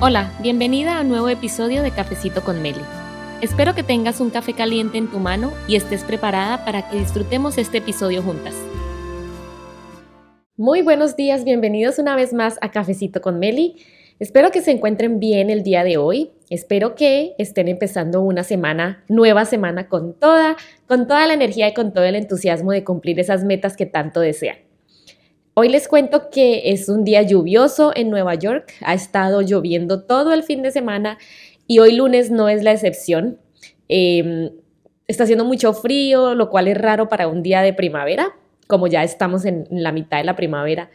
Hola, bienvenida a un nuevo episodio de Cafecito con Meli. Espero que tengas un café caliente en tu mano y estés preparada para que disfrutemos este episodio juntas. Muy buenos días, bienvenidos una vez más a Cafecito con Meli. Espero que se encuentren bien el día de hoy. Espero que estén empezando una semana, nueva semana con toda, con toda la energía y con todo el entusiasmo de cumplir esas metas que tanto desean. Hoy les cuento que es un día lluvioso en Nueva York. Ha estado lloviendo todo el fin de semana y hoy lunes no es la excepción. Em, está haciendo mucho frío, lo cual es raro para un día de primavera, como ya estamos en, la mitad de la primavera.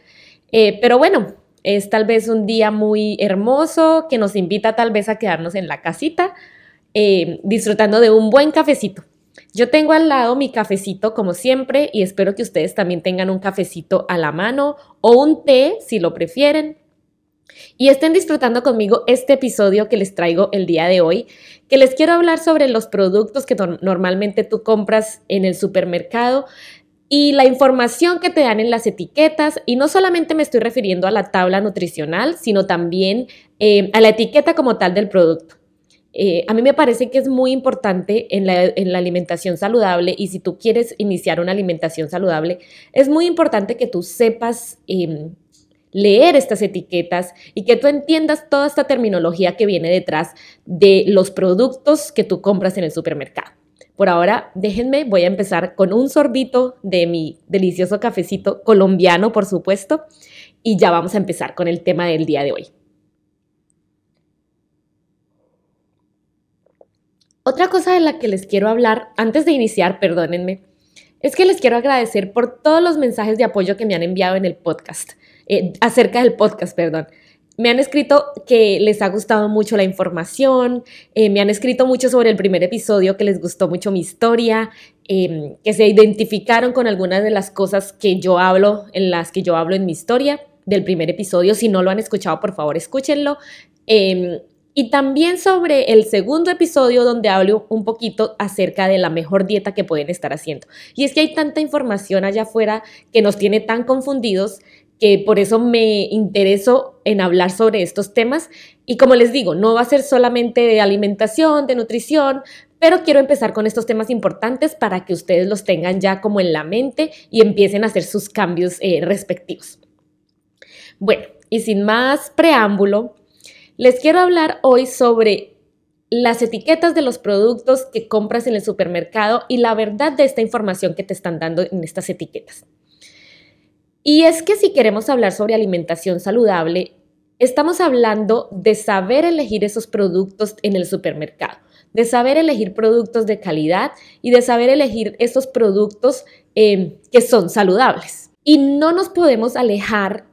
Eh, pero bueno, es tal vez un día muy hermoso que nos invita tal vez a quedarnos en la casita em, disfrutando de un buen cafecito. Yo tengo al lado mi cafecito como siempre y espero que ustedes también tengan un cafecito a la mano o un té si lo prefieren. Y estén disfrutando conmigo este episodio que les traigo el día de hoy, que les quiero hablar sobre los productos que normalmente tú compras en el supermercado y la información que te dan en las etiquetas. Y no solamente me estoy refiriendo a la tabla nutricional, sino también eh, a la etiqueta como tal del producto. Eh, a mí me parece que es muy importante en la, alimentación saludable y si tú quieres iniciar una alimentación saludable, es muy importante que tú sepas em, leer estas etiquetas y que tú entiendas toda esta terminología que viene detrás de los productos que tú compras en el supermercado. Por ahora, déjenme, voy a empezar con un sorbito de mi delicioso cafecito colombiano, por supuesto, y ya vamos a empezar con el tema del día de hoy. Otra cosa de la que les quiero hablar, antes de iniciar, perdónenme, es que les quiero agradecer por todos los mensajes de apoyo que me han enviado en el podcast, eh, acerca del podcast, perdón. Me han escrito que les ha gustado mucho la información, eh, me han escrito mucho sobre el primer episodio, que les gustó mucho mi historia, em, que se identificaron con algunas de las cosas que yo hablo, en las que yo hablo en mi historia del primer episodio. Si no lo han escuchado, por favor, escúchenlo. Em, y también sobre el segundo episodio donde hablo un poquito acerca de la mejor dieta que pueden estar haciendo. Y es que hay tanta información allá afuera que nos tiene tan confundidos que por eso me intereso en hablar sobre estos temas. Y como les digo, no va a ser solamente de alimentación, de nutrición, pero quiero empezar con estos temas importantes para que ustedes los tengan ya como en la mente y empiecen a hacer sus cambios eh, respectivos. Bueno, y sin más preámbulo, les quiero hablar hoy sobre las etiquetas de los productos que compras en el supermercado y la verdad de esta información que te están dando en estas etiquetas. Y es que si queremos hablar sobre alimentación saludable, estamos hablando de saber elegir esos productos en el supermercado, de saber elegir productos de calidad y de saber elegir esos productos eh, que son saludables. Y no nos podemos alejar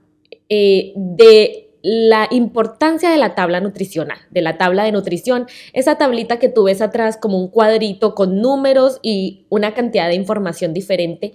eh, de la importancia de la tabla nutricional, de la tabla de nutrición, esa tablita que tú ves atrás como un cuadrito con números y una cantidad de información diferente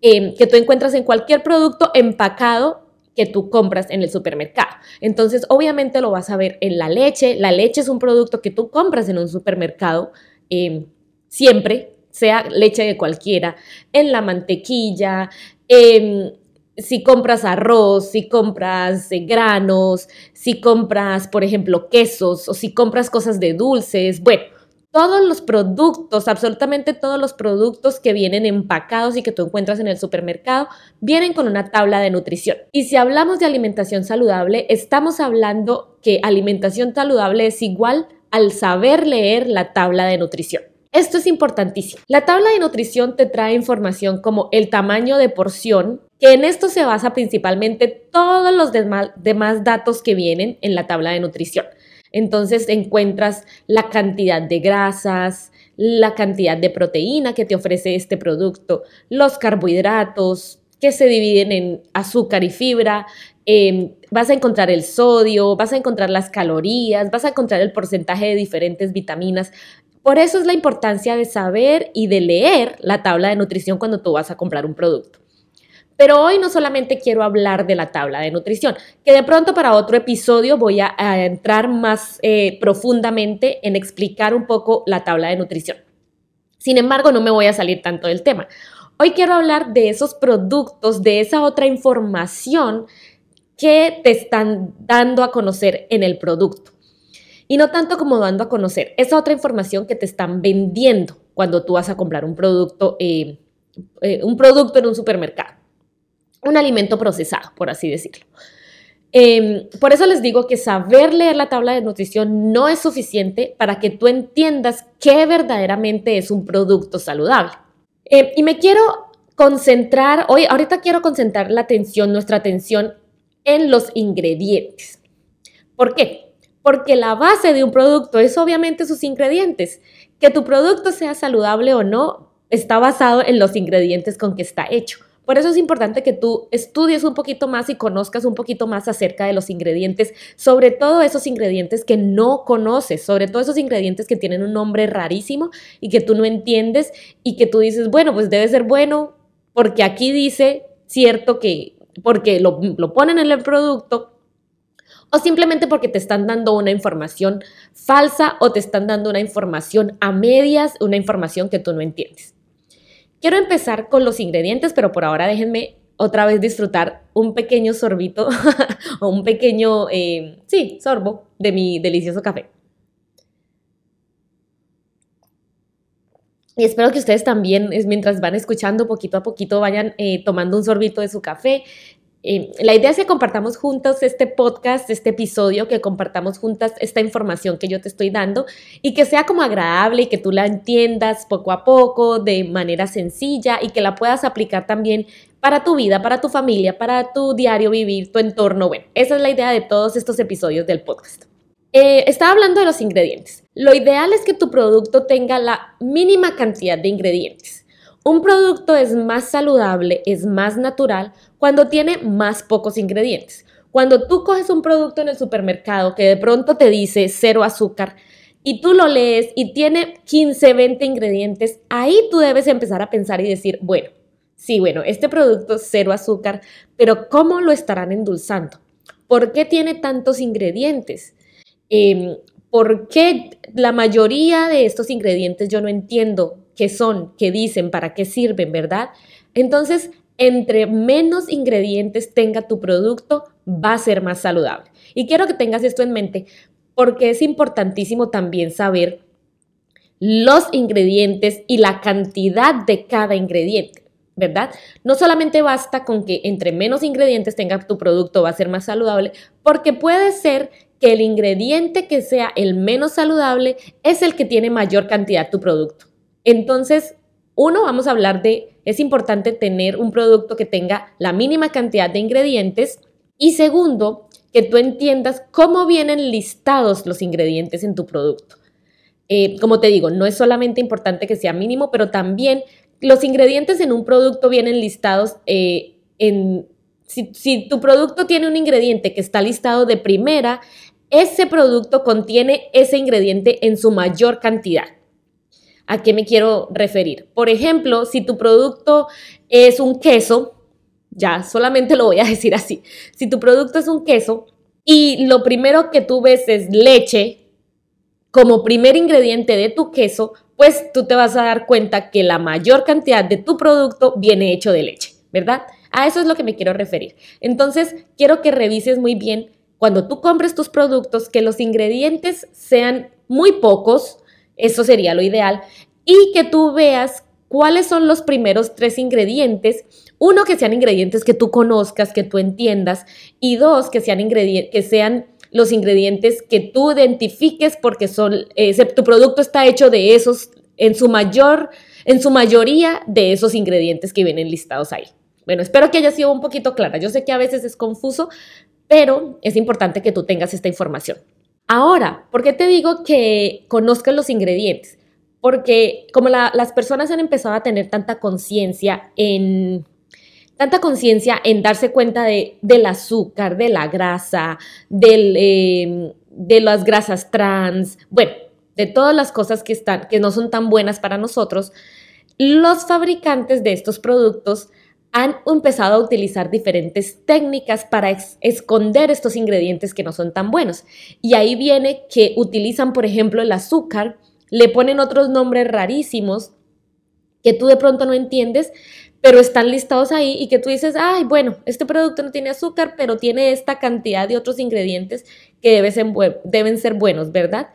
em, que tú encuentras en cualquier producto empacado que tú compras en el supermercado. Entonces, obviamente lo vas a ver en la leche. La leche es un producto que tú compras en un supermercado em, siempre, sea leche de cualquiera, en la mantequilla, en si compras arroz, si compras eh, granos, si compras, por ejemplo, quesos o si compras cosas de dulces, bueno, todos los productos, absolutamente todos los productos que vienen empacados y que tú encuentras en el supermercado, vienen con una tabla de nutrición. Y si hablamos de alimentación saludable, estamos hablando que alimentación saludable es igual al saber leer la tabla de nutrición. Esto es importantísimo. La tabla de nutrición te trae información como el tamaño de porción, que en esto se basa principalmente todos los demás, datos que vienen en la tabla de nutrición. Entonces encuentras la cantidad de grasas, la cantidad de proteína que te ofrece este producto, los carbohidratos que se dividen en azúcar y fibra, em, vas a encontrar el sodio, vas a encontrar las calorías, vas a encontrar el porcentaje de diferentes vitaminas. Por eso es la importancia de saber y de leer la tabla de nutrición cuando tú vas a comprar un producto. Pero hoy no solamente quiero hablar de la tabla de nutrición, que de pronto para otro episodio voy a, entrar más eh, profundamente en explicar un poco la tabla de nutrición. Sin embargo, no me voy a salir tanto del tema. Hoy quiero hablar de esos productos, de esa otra información qué te están dando a conocer en el producto. Y no tanto como dando a conocer, esa otra información que te están vendiendo cuando tú vas a comprar un producto, eh, eh, un producto en un supermercado, un alimento procesado, por así decirlo. Em, por eso les digo que saber leer la tabla de nutrición no es suficiente para que tú entiendas qué verdaderamente es un producto saludable. Em, y me quiero concentrar, hoy, ahorita quiero concentrar la atención, nuestra atención en los ingredientes. ¿Por qué? Porque la base de un producto es obviamente sus ingredientes. Que tu producto sea saludable o no está basado en los ingredientes con que está hecho. Por eso es importante que tú estudies un poquito más y conozcas un poquito más acerca de los ingredientes, sobre todo esos ingredientes que no conoces, sobre todo esos ingredientes que tienen un nombre rarísimo y que tú no entiendes y que tú dices, bueno, pues debe ser bueno porque aquí dice cierto que, porque lo, lo ponen en el producto, o simplemente porque te están dando una información falsa o te están dando una información a medias, una información que tú no entiendes. Quiero empezar con los ingredientes, pero por ahora déjenme otra vez disfrutar un pequeño sorbito o un pequeño, eh, sí, sorbo de mi delicioso café. Y espero que ustedes también, mientras van escuchando poquito a poquito, vayan eh, tomando un sorbito de su café. Eh, la idea es que compartamos juntos este podcast, este episodio, que compartamos juntas esta información que yo te estoy dando y que sea como agradable y que tú la entiendas poco a poco, de manera sencilla y que la puedas aplicar también para tu vida, para tu familia, para tu diario vivir, tu entorno. Bueno, esa es la idea de todos estos episodios del podcast. Eh, estaba hablando de los ingredientes. Lo ideal es que tu producto tenga la mínima cantidad de ingredientes. Un producto es más saludable, es más natural cuando tiene más pocos ingredientes. Cuando tú coges un producto en el supermercado que de pronto te dice cero azúcar y tú lo lees y tiene 15, 20 ingredientes, ahí tú debes empezar a pensar y decir, bueno, sí, bueno, este producto es cero azúcar, pero ¿cómo lo estarán endulzando? ¿Por qué tiene tantos ingredientes? Em, ¿Por qué la mayoría de estos ingredientes yo no entiendo qué son, qué dicen, para qué sirven, verdad? Entonces, entre menos ingredientes tenga tu producto, va a ser más saludable. Y quiero que tengas esto en mente porque es importantísimo también saber los ingredientes y la cantidad de cada ingrediente, ¿verdad? No solamente basta con que entre menos ingredientes tenga tu producto va a ser más saludable, porque puede ser que el ingrediente que sea el menos saludable es el que tiene mayor cantidad tu producto. Entonces, uno, vamos a hablar de, es importante tener un producto que tenga la mínima cantidad de ingredientes. Y segundo, que tú entiendas cómo vienen listados los ingredientes en tu producto. Eh, como te digo, no es solamente importante que sea mínimo, pero también los ingredientes en un producto vienen listados eh, en... Si, si tu producto tiene un ingrediente que está listado de primera, ese producto contiene ese ingrediente en su mayor cantidad. ¿A qué me quiero referir? Por ejemplo, si tu producto es un queso, ya solamente lo voy a decir así, si tu producto es un queso y lo primero que tú ves es leche como primer ingrediente de tu queso, pues tú te vas a dar cuenta que la mayor cantidad de tu producto viene hecho de leche, ¿verdad? A eso es lo que me quiero referir. Entonces, quiero que revises muy bien cuando tú compres tus productos que los ingredientes sean muy pocos, eso sería lo ideal. Y que tú veas cuáles son los primeros tres ingredientes. Uno, que sean ingredientes que tú conozcas, que tú entiendas. Y dos, que sean, que sean los ingredientes que tú identifiques porque son, tu producto está hecho de esos, en su mayor, en su mayoría de esos ingredientes que vienen listados ahí. Bueno, espero que haya sido un poquito clara. Yo sé que a veces es confuso, pero es importante que tú tengas esta información. Ahora, ¿por qué te digo que conozcas los ingredientes? Porque como las personas han empezado a tener tanta conciencia en tanta conciencia en darse cuenta de, del azúcar, de la grasa, em, de las grasas trans, bueno, de todas las cosas que, están, que no son tan buenas para nosotros, los fabricantes de estos productos han empezado a utilizar diferentes técnicas para esconder estos ingredientes que no son tan buenos. Y ahí viene que utilizan, por ejemplo, el azúcar, le ponen otros nombres rarísimos que tú de pronto no entiendes, pero están listados ahí y que tú dices, ay, bueno, este producto no tiene azúcar, pero tiene esta cantidad de otros ingredientes que deben ser, buenos, ¿verdad?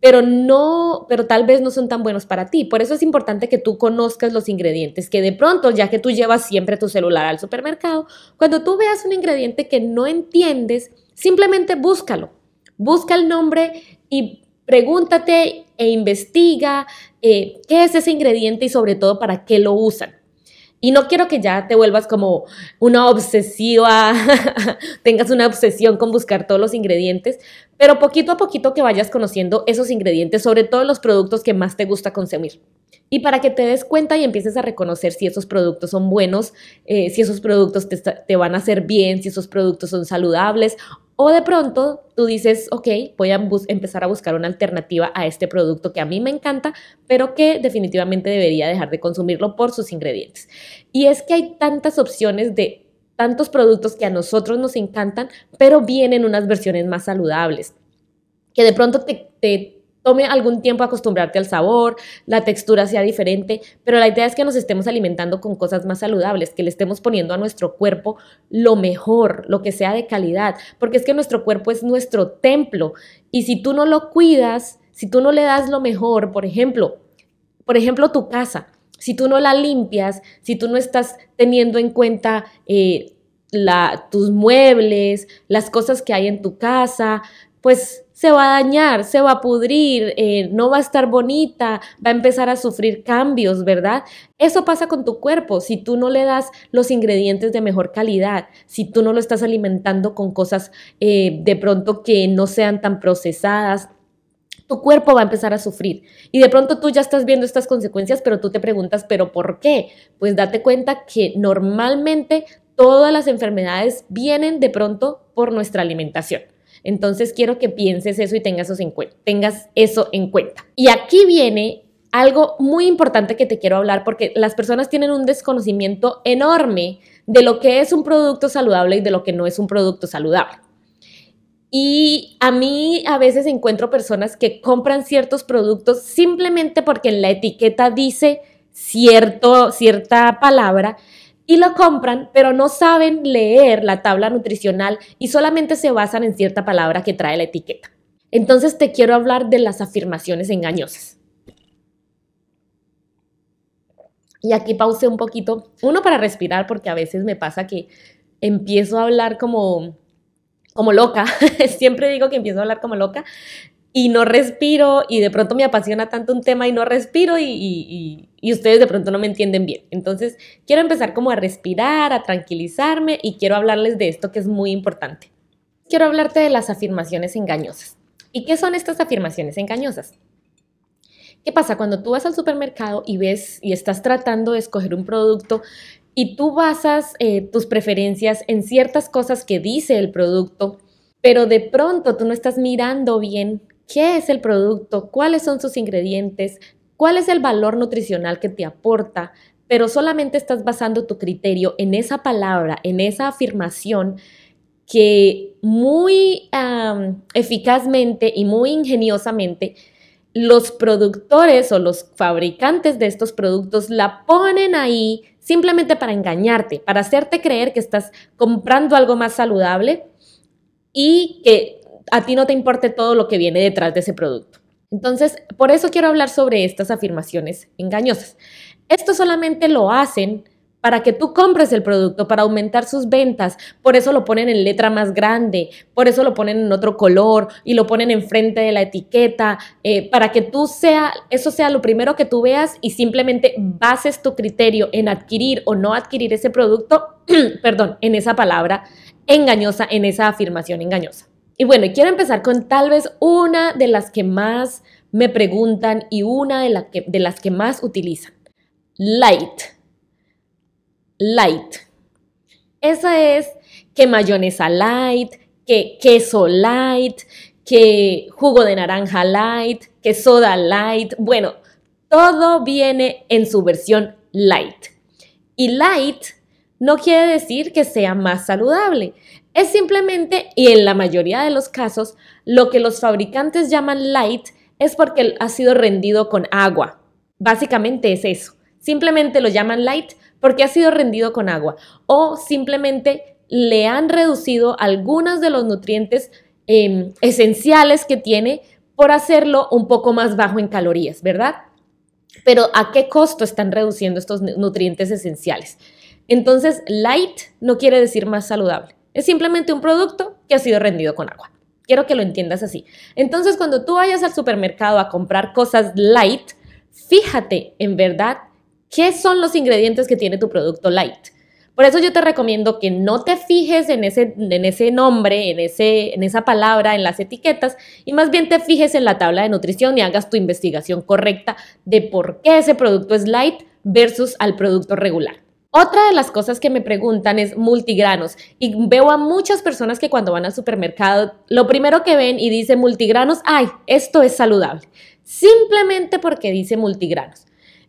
Pero no, pero tal vez no son tan buenos para ti. Por eso es importante que tú conozcas los ingredientes, que de pronto, ya que tú llevas siempre tu celular al supermercado, cuando tú veas un ingrediente que no entiendes, simplemente búscalo. Busca el nombre y pregúntate e investiga eh, qué es ese ingrediente y sobre todo para qué lo usan. Y no quiero que ya te vuelvas como una obsesiva, tengas una obsesión con buscar todos los ingredientes, pero poquito a poquito que vayas conociendo esos ingredientes, sobre todo los productos que más te gusta consumir. Y para que te des cuenta y empieces a reconocer si esos productos son buenos, eh, si esos productos te, te van a hacer bien, si esos productos son saludables o de pronto tú dices, ok, voy a empezar a buscar una alternativa a este producto que a mí me encanta, pero que definitivamente debería dejar de consumirlo por sus ingredientes. Y es que hay tantas opciones de tantos productos que a nosotros nos encantan, pero vienen unas versiones más saludables, que de pronto te, te tome algún tiempo acostumbrarte al sabor, la textura sea diferente, pero la idea es que nos estemos alimentando con cosas más saludables, que le estemos poniendo a nuestro cuerpo lo mejor, lo que sea de calidad, porque es que nuestro cuerpo es nuestro templo y si tú no lo cuidas, si tú no le das lo mejor, por ejemplo, por ejemplo tu casa, si tú no la limpias, si tú no estás teniendo en cuenta eh, la, tus muebles, las cosas que hay en tu casa, pues se va a dañar, se va a pudrir, eh, no va a estar bonita, va a empezar a sufrir cambios, ¿verdad? Eso pasa con tu cuerpo si tú no le das los ingredientes de mejor calidad, si tú no lo estás alimentando con cosas eh, de pronto que no sean tan procesadas, tu cuerpo va a empezar a sufrir. Y de pronto tú ya estás viendo estas consecuencias, pero tú te preguntas, ¿pero por qué? Pues date cuenta que normalmente todas las enfermedades vienen de pronto por nuestra alimentación. Entonces quiero que pienses eso y tengas eso en cuenta. Tengas eso en cuenta. Y aquí viene algo muy importante que te quiero hablar porque las personas tienen un desconocimiento enorme de lo que es un producto saludable y de lo que no es un producto saludable. Y a mí a veces encuentro personas que compran ciertos productos simplemente porque en la etiqueta dice cierto, cierta palabra y lo compran, pero no saben leer la tabla nutricional y solamente se basan en cierta palabra que trae la etiqueta. Entonces te quiero hablar de las afirmaciones engañosas. Y aquí pause un poquito, uno para respirar, porque a veces me pasa que empiezo a hablar como, como loca, siempre digo que empiezo a hablar como loca y no respiro y de pronto me apasiona tanto un tema y no respiro y, ustedes de pronto no me entienden bien. Entonces quiero empezar como a respirar, a tranquilizarme y quiero hablarles de esto que es muy importante. Quiero hablarte de las afirmaciones engañosas. ¿Y qué son estas afirmaciones engañosas? ¿Qué pasa cuando tú vas al supermercado y ves y estás tratando de escoger un producto y tú basas eh, tus preferencias en ciertas cosas que dice el producto, pero de pronto tú no estás mirando bien qué es el producto, cuáles son sus ingredientes, cuál es el valor nutricional que te aporta, pero solamente estás basando tu criterio en esa palabra, en esa afirmación que muy eficazmente y muy ingeniosamente los productores o los fabricantes de estos productos la ponen ahí simplemente para engañarte, para hacerte creer que estás comprando algo más saludable y que a ti no te importe todo lo que viene detrás de ese producto. Entonces, por eso quiero hablar sobre estas afirmaciones engañosas. Esto solamente lo hacen para que tú compres el producto, para aumentar sus ventas. Por eso lo ponen en letra más grande, por eso lo ponen en otro color y lo ponen enfrente de la etiqueta, eh, para que tú sea, eso sea lo primero que tú veas y simplemente bases tu criterio en adquirir o no adquirir ese producto, perdón, en esa palabra engañosa, en esa afirmación engañosa. Y bueno, quiero empezar con tal vez una de las que más me preguntan y una de, las que más utilizan. Light. Light. Esa es que mayonesa light, que queso light, que jugo de naranja light, que soda light. Bueno, todo viene en su versión light. Y light no quiere decir que sea más saludable. Es simplemente, y en la mayoría de los casos, lo que los fabricantes llaman light es porque ha sido rendido con agua. Básicamente es eso. Simplemente lo llaman light porque ha sido rendido con agua o simplemente le han reducido algunos de los nutrientes em, esenciales que tiene por hacerlo un poco más bajo en calorías, ¿verdad? Pero ¿a qué costo están reduciendo estos nutrientes esenciales? Entonces, light no quiere decir más saludable. Es simplemente un producto que ha sido rendido con agua. Quiero que lo entiendas así. Entonces, cuando tú vayas al supermercado a comprar cosas light, fíjate en verdad qué son los ingredientes que tiene tu producto light. Por eso yo te recomiendo que no te fijes en ese, en ese nombre, en, ese, en esa palabra, en las etiquetas, y más bien te fijes en la tabla de nutrición y hagas tu investigación correcta de por qué ese producto es light versus al producto regular. Otra de las cosas que me preguntan es multigranos y veo a muchas personas que cuando van al supermercado lo primero que ven y dice multigranos, ay, esto es saludable, simplemente porque dice multigranos.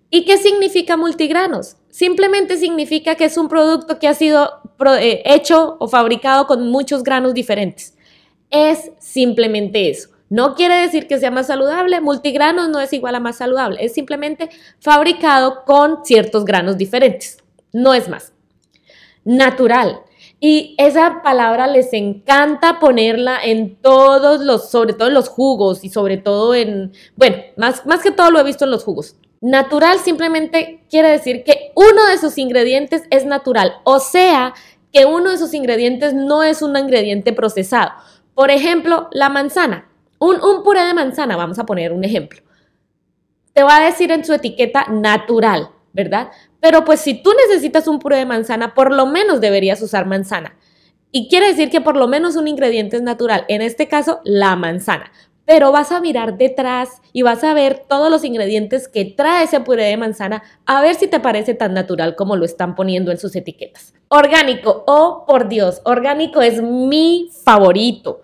¿Y qué significa multigranos? Simplemente significa que es un producto que ha sido eh, hecho o fabricado con muchos granos diferentes. Es simplemente eso. No quiere decir que sea más saludable, multigranos no es igual a más saludable, es simplemente fabricado con ciertos granos diferentes. No es más. Natural. Y esa palabra les encanta ponerla en todos los, sobre todo en los jugos y sobre todo en, bueno, más, más que todo lo he visto en los jugos. Natural simplemente quiere decir que uno de sus ingredientes es natural, o sea, que uno de sus ingredientes no es un ingrediente procesado. Por ejemplo, la manzana. Un, un puré de manzana, vamos a poner un ejemplo. Te va a decir en su etiqueta natural, ¿verdad? Pero pues si tú necesitas un puré de manzana, por lo menos deberías usar manzana. Y quiere decir que por lo menos un ingrediente es natural, en este caso la manzana pero vas a mirar detrás y vas a ver todos los ingredientes que trae ese puré de manzana, a ver si te parece tan natural como lo están poniendo en sus etiquetas. Orgánico, oh por Dios, orgánico es mi favorito.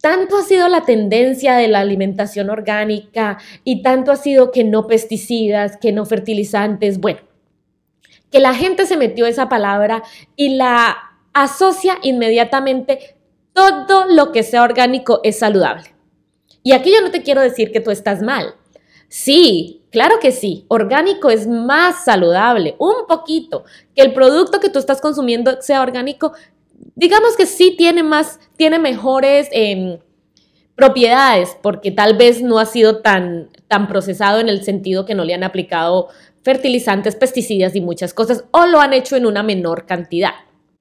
Tanto ha sido la tendencia de la alimentación orgánica y tanto ha sido que no pesticidas, que no fertilizantes, bueno, que la gente se metió esa palabra y la asocia inmediatamente todo lo que sea orgánico es saludable. Y aquí yo no te quiero decir que tú estás mal. Sí, claro que sí. Orgánico es más saludable, un poquito. Que el producto que tú estás consumiendo sea orgánico, digamos que sí tiene más, tiene mejores em, propiedades, porque tal vez no ha sido tan, tan procesado en el sentido que no le han aplicado fertilizantes, pesticidas y muchas cosas, o lo han hecho en una menor cantidad.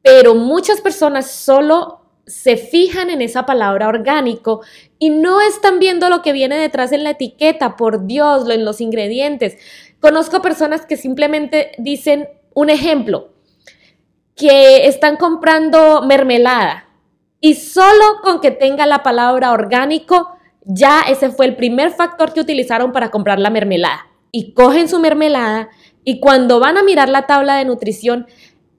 Pero muchas personas solo se fijan en esa palabra orgánico y no están viendo lo que viene detrás en la etiqueta, por Dios, en los ingredientes. Conozco personas que simplemente dicen un ejemplo, que están comprando mermelada y solo con que tenga la palabra orgánico, ya ese fue el primer factor que utilizaron para comprar la mermelada. Y cogen su mermelada y cuando van a mirar la tabla de nutrición,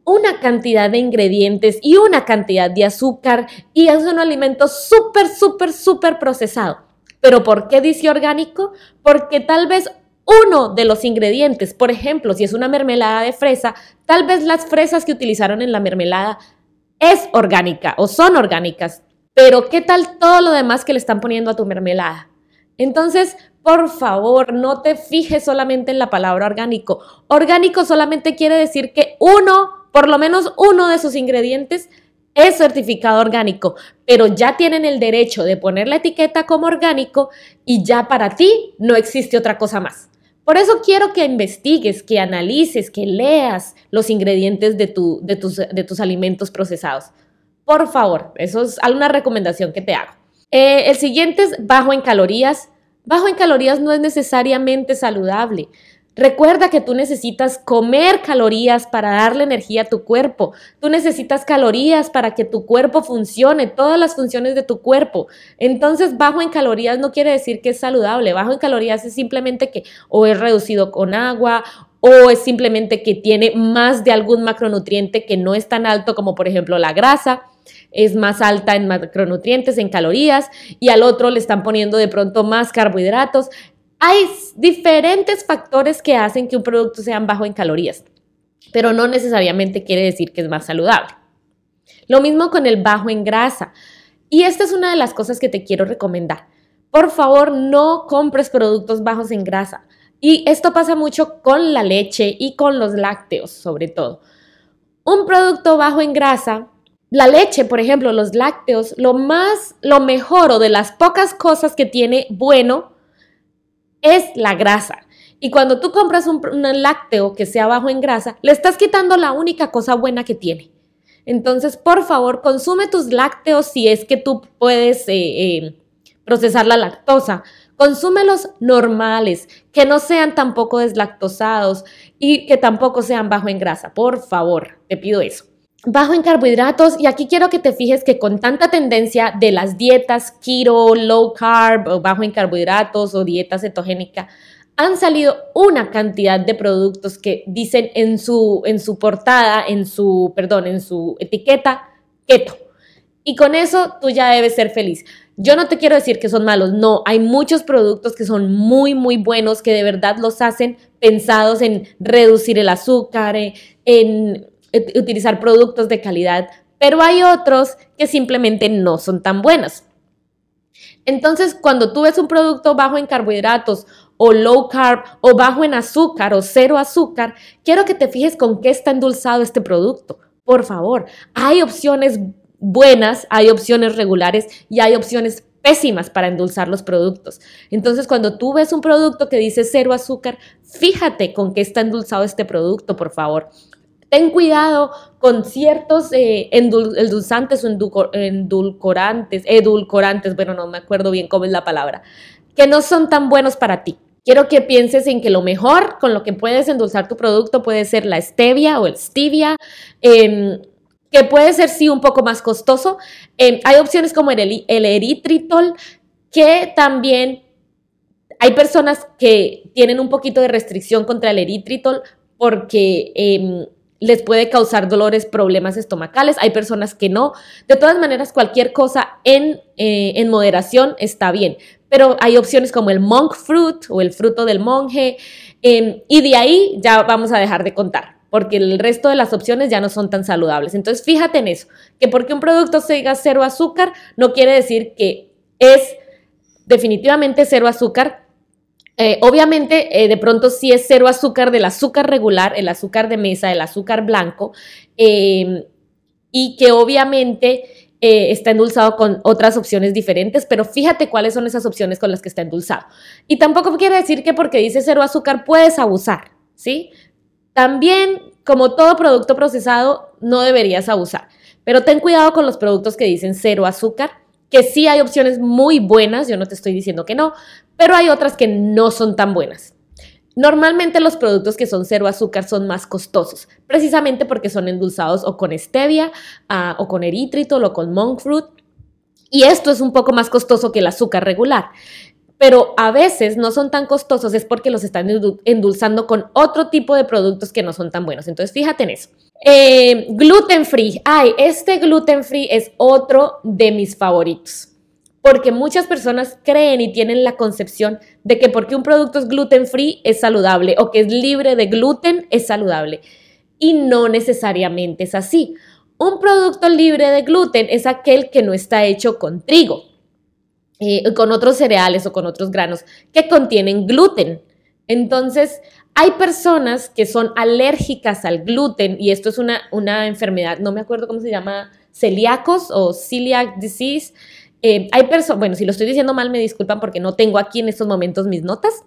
una cantidad de ingredientes y una cantidad de azúcar y es un alimento súper, súper, súper procesado. ¿Pero por qué dice orgánico? Porque tal vez uno de los ingredientes, por ejemplo, si es una mermelada de fresa, tal vez las fresas que utilizaron en la mermelada es orgánica o son orgánicas. Pero ¿qué tal todo lo demás que le están poniendo a tu mermelada? Entonces, por favor, no te fijes solamente en la palabra orgánico. Orgánico solamente quiere decir que uno por lo menos uno de sus ingredientes es certificado orgánico, pero ya tienen el derecho de poner la etiqueta como orgánico y ya para ti no existe otra cosa más. Por eso quiero que investigues, que analices, que leas los ingredientes de, tus, alimentos procesados. Por favor, eso es alguna recomendación que te hago. Eh, el siguiente es bajo en calorías. Bajo en calorías no es necesariamente saludable. Recuerda que tú necesitas comer calorías para darle energía a tu cuerpo. Tú necesitas calorías para que tu cuerpo funcione, todas las funciones de tu cuerpo. Entonces, bajo en calorías no quiere decir que es saludable. Bajo en calorías es simplemente que o es reducido con agua o es simplemente que tiene más de algún macronutriente que no es tan alto como por ejemplo la grasa es más alta en macronutrientes, en calorías, y al otro le están poniendo de pronto más carbohidratos. Hay diferentes factores que hacen que un producto sea bajo en calorías, pero no necesariamente quiere decir que es más saludable. Lo mismo con el bajo en grasa. Y esta es una de las cosas que te quiero recomendar. Por favor, no compres productos bajos en grasa. Y esto pasa mucho con la leche y con los lácteos, sobre todo. Un producto bajo en grasa, la leche, por ejemplo, los lácteos, lo más, lo mejor o de las pocas cosas que tiene bueno es la grasa. Y cuando tú compras un, lácteo que sea bajo en grasa, le estás quitando la única cosa buena que tiene. Entonces, por favor, consume tus lácteos si es que tú puedes eh, eh, procesar la lactosa. Consúmelos normales, que no sean tampoco deslactosados y que tampoco sean bajo en grasa. Por favor, te pido eso. Bajo en carbohidratos, y aquí quiero que te fijes que con tanta tendencia de las dietas keto, low carb, o bajo en carbohidratos o dieta cetogénica, han salido una cantidad de productos que dicen en su, en su portada, en su, perdón, en su etiqueta, keto. Y con eso tú ya debes ser feliz. Yo no te quiero decir que son malos, no, hay muchos productos que son muy, muy buenos, que de verdad los hacen pensados en reducir el azúcar, eh, en, utilizar productos de calidad, pero hay otros que simplemente no son tan buenos. Entonces, cuando tú ves un producto bajo en carbohidratos o low carb o bajo en azúcar o cero azúcar, quiero que te fijes con qué está endulzado este producto. Por favor, hay opciones buenas, hay opciones regulares y hay opciones pésimas para endulzar los productos. Entonces, cuando tú ves un producto que dice cero azúcar, fíjate con qué está endulzado este producto, por favor. Ten cuidado con ciertos eh, endulzantes o endulcorantes, edulcorantes, bueno, no me acuerdo bien cómo es la palabra, que no son tan buenos para ti. Quiero que pienses en que lo mejor con lo que puedes endulzar tu producto puede ser la stevia o el stevia. Em, que puede ser sí un poco más costoso. Em, hay opciones como el, el eritritol, que también hay personas que tienen un poquito de restricción contra el eritritol porque em, les puede causar dolores, problemas estomacales. Hay personas que no. De todas maneras, cualquier cosa en, eh, en moderación está bien. Pero hay opciones como el monk fruit o el fruto del monje. Em, y de ahí ya vamos a dejar de contar porque el resto de las opciones ya no son tan saludables. Entonces, fíjate en eso, que porque un producto se diga cero azúcar, no quiere decir que es definitivamente cero azúcar. Eh, obviamente, eh, de pronto sí es cero azúcar del azúcar regular, el azúcar de mesa, el azúcar blanco, em, y que obviamente eh, está endulzado con otras opciones diferentes, pero fíjate cuáles son esas opciones con las que está endulzado. Y tampoco quiere decir que porque dice cero azúcar puedes abusar, ¿sí? También, como todo producto procesado, no deberías abusar. Pero ten cuidado con los productos que dicen cero azúcar, que sí hay opciones muy buenas, yo no te estoy diciendo que no, pero hay otras que no son tan buenas. Normalmente los productos que son cero azúcar son más costosos, precisamente porque son endulzados o con stevia, ah, o con eritritol, o con monk fruit. Y esto es un poco más costoso que el azúcar regular pero a veces no son tan costosos es porque los están endulzando con otro tipo de productos que no son tan buenos. Entonces, fíjate en eso. Eh, gluten free. Ay, este gluten free es otro de mis favoritos. Porque muchas personas creen y tienen la concepción de que porque un producto es gluten free es saludable o que es libre de gluten es saludable. Y no necesariamente es así. Un producto libre de gluten es aquel que no está hecho con trigo eh, con otros cereales o con otros granos que contienen gluten. Entonces, hay personas que son alérgicas al gluten y esto es una, una enfermedad, no me acuerdo cómo se llama, celíacos o celiac disease. Eh, hay personas, bueno, si lo estoy diciendo mal, me disculpan porque no tengo aquí en estos momentos mis notas,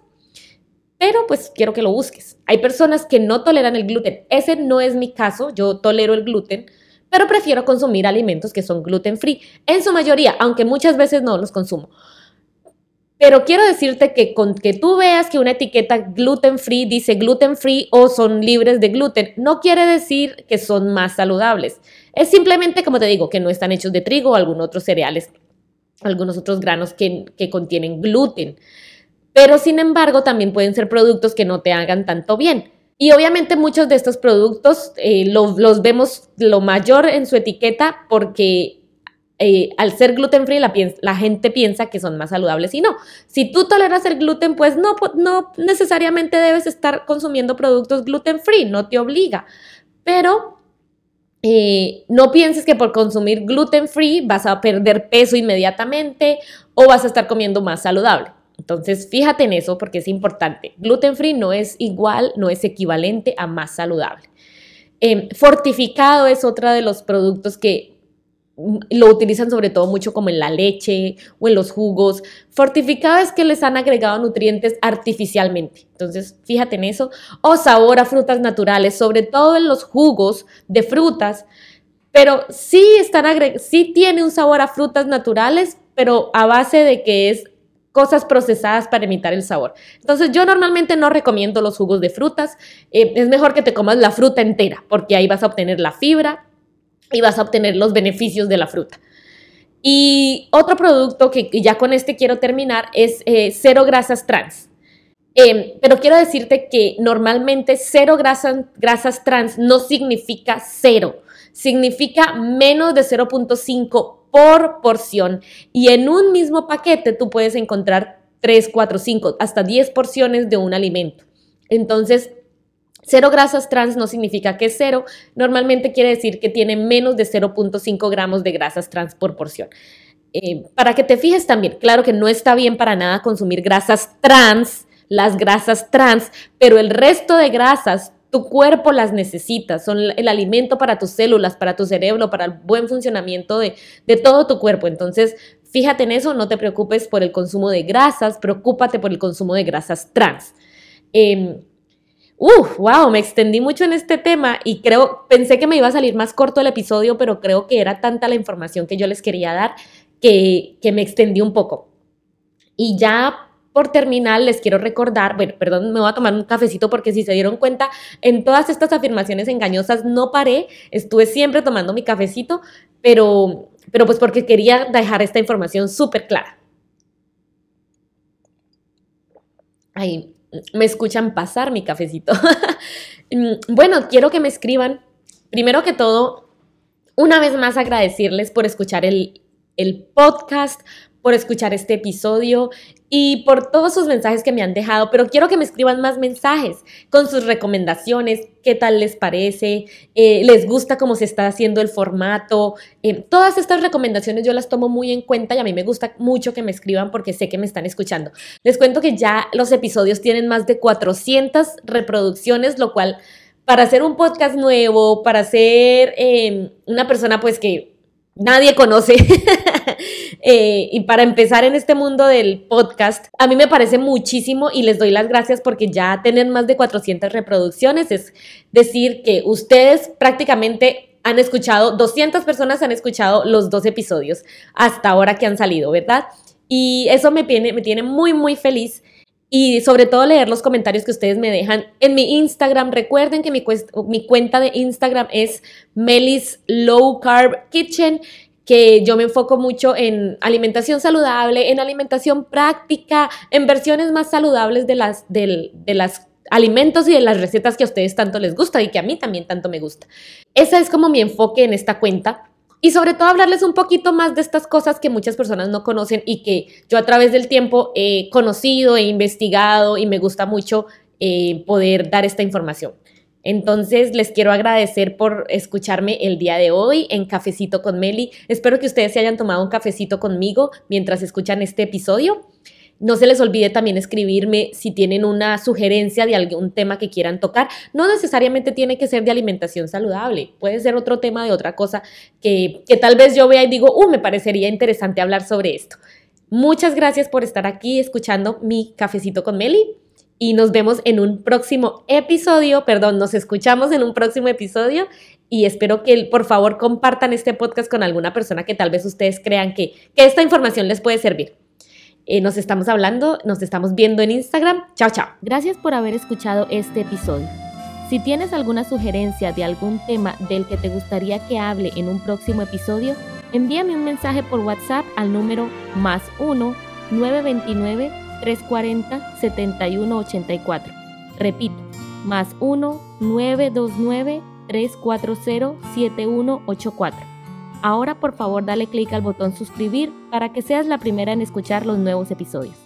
pero pues quiero que lo busques. Hay personas que no toleran el gluten. Ese no es mi caso, yo tolero el gluten, pero prefiero consumir alimentos que son gluten free, en su mayoría, aunque muchas veces no los consumo. Pero quiero decirte que con que tú veas que una etiqueta gluten free dice gluten free o son libres de gluten, no quiere decir que son más saludables. Es simplemente, como te digo, que no están hechos de trigo o algunos otros cereales, algunos otros granos que, que contienen gluten. Pero sin embargo, también pueden ser productos que no te hagan tanto bien. Y obviamente muchos de estos productos eh, los vemos lo mayor en su etiqueta porque eh, al ser gluten free la, la, gente piensa que son más saludables y no. Si tú toleras el gluten, pues no, no necesariamente debes estar consumiendo productos gluten free, no te obliga. Pero eh, no pienses que por consumir gluten free vas a perder peso inmediatamente o vas a estar comiendo más saludable. Entonces, fíjate en eso porque es importante. Gluten free no es igual, no es equivalente a más saludable. Em, fortificado es otro de los productos que lo utilizan sobre todo mucho como en la leche o en los jugos. Fortificado es que les han agregado nutrientes artificialmente. Entonces, fíjate en eso. O sabor a frutas naturales, sobre todo en los jugos de frutas. Pero sí, están tiene un sabor a frutas naturales, pero a base de que es cosas procesadas para imitar el sabor. Entonces yo normalmente no recomiendo los jugos de frutas. Eh, es mejor que te comas la fruta entera, porque ahí vas a obtener la fibra y vas a obtener los beneficios de la fruta. Y otro producto que ya con este quiero terminar es eh, cero grasas trans. Em, pero quiero decirte que normalmente cero grasas, grasas trans no significa cero, significa menos de 0.5 por porción. Y en un mismo paquete tú puedes encontrar 3, 4, 5, hasta 10 porciones de un alimento. Entonces, Cero grasas trans no significa que es cero, normalmente quiere decir que tiene menos de 0.5 gramos de grasas trans por porción. Eh, para que te fijes también, claro que no está bien para nada consumir grasas trans, las grasas trans, pero el resto de grasas tu cuerpo las necesita, son el alimento para tus células, para tu cerebro, para el buen funcionamiento de, todo tu cuerpo. Entonces, fíjate en eso, no te preocupes por el consumo de grasas, preocúpate por el consumo de grasas trans. Em, Uf, wow, me extendí mucho en este tema y creo, pensé que me iba a salir más corto el episodio, pero creo que era tanta la información que yo les quería dar que, que me extendí un poco. Y ya por terminar, les quiero recordar, bueno, perdón, me voy a tomar un cafecito porque si se dieron cuenta, en todas estas afirmaciones engañosas no paré, estuve siempre tomando mi cafecito, pero, pero pues porque quería dejar esta información súper clara. Ahí, me escuchan pasar mi cafecito. Mm, bueno, quiero que me escriban, primero que todo, una vez más agradecerles por escuchar el, el podcast, por escuchar este episodio y por todos sus mensajes que me han dejado, pero quiero que me escriban más mensajes con sus recomendaciones, qué tal les parece, eh, les gusta cómo se está haciendo el formato. Eh, todas estas recomendaciones yo las tomo muy en cuenta y a mí me gusta mucho que me escriban porque sé que me están escuchando. Les cuento que ya los episodios tienen más de 400 reproducciones, lo cual para hacer un podcast nuevo, para ser eh, una persona pues que nadie conoce. Eh, y para empezar en este mundo del podcast, a mí me parece muchísimo y les doy las gracias porque ya tienen más de 400 reproducciones. Es decir, que ustedes prácticamente han escuchado, 200 personas han escuchado los dos episodios hasta ahora que han salido, ¿verdad? Y eso me tiene, me tiene muy, muy feliz y sobre todo leer los comentarios que ustedes me dejan en mi Instagram. Recuerden que mi, mi cuenta de Instagram es Melis Low Carb Kitchen que yo me enfoco mucho en alimentación saludable, en alimentación práctica, en versiones más saludables de las, de, las alimentos y de las recetas que a ustedes tanto les gusta y que a mí también tanto me gusta. Ese es como mi enfoque en esta cuenta. Y sobre todo hablarles un poquito más de estas cosas que muchas personas no conocen y que yo a través del tiempo he conocido, he investigado y me gusta mucho eh, poder dar esta información. Entonces les quiero agradecer por escucharme el día de hoy en Cafecito con Meli. Espero que ustedes se hayan tomado un cafecito conmigo mientras escuchan este episodio. No se les olvide también escribirme si tienen una sugerencia de algún tema que quieran tocar. No necesariamente tiene que ser de alimentación saludable, puede ser otro tema de otra cosa que, tal vez yo vea y digo, uh, me parecería interesante hablar sobre esto. Muchas gracias por estar aquí escuchando mi cafecito con Meli y nos vemos en un próximo episodio, perdón, nos escuchamos en un próximo episodio y espero que por favor compartan este podcast con alguna persona que tal vez ustedes crean que, esta información les puede servir. Eh, nos estamos hablando, nos estamos viendo en Instagram. Chao, chao. Gracias por haber escuchado este episodio. Si tienes alguna sugerencia de algún tema del que te gustaría que hable en un próximo episodio, envíame un mensaje por WhatsApp al número más 1 929 340 7184. Repito, más 1 929 340 7184. Ahora por favor dale clic al botón suscribir para que seas la primera en escuchar los nuevos episodios.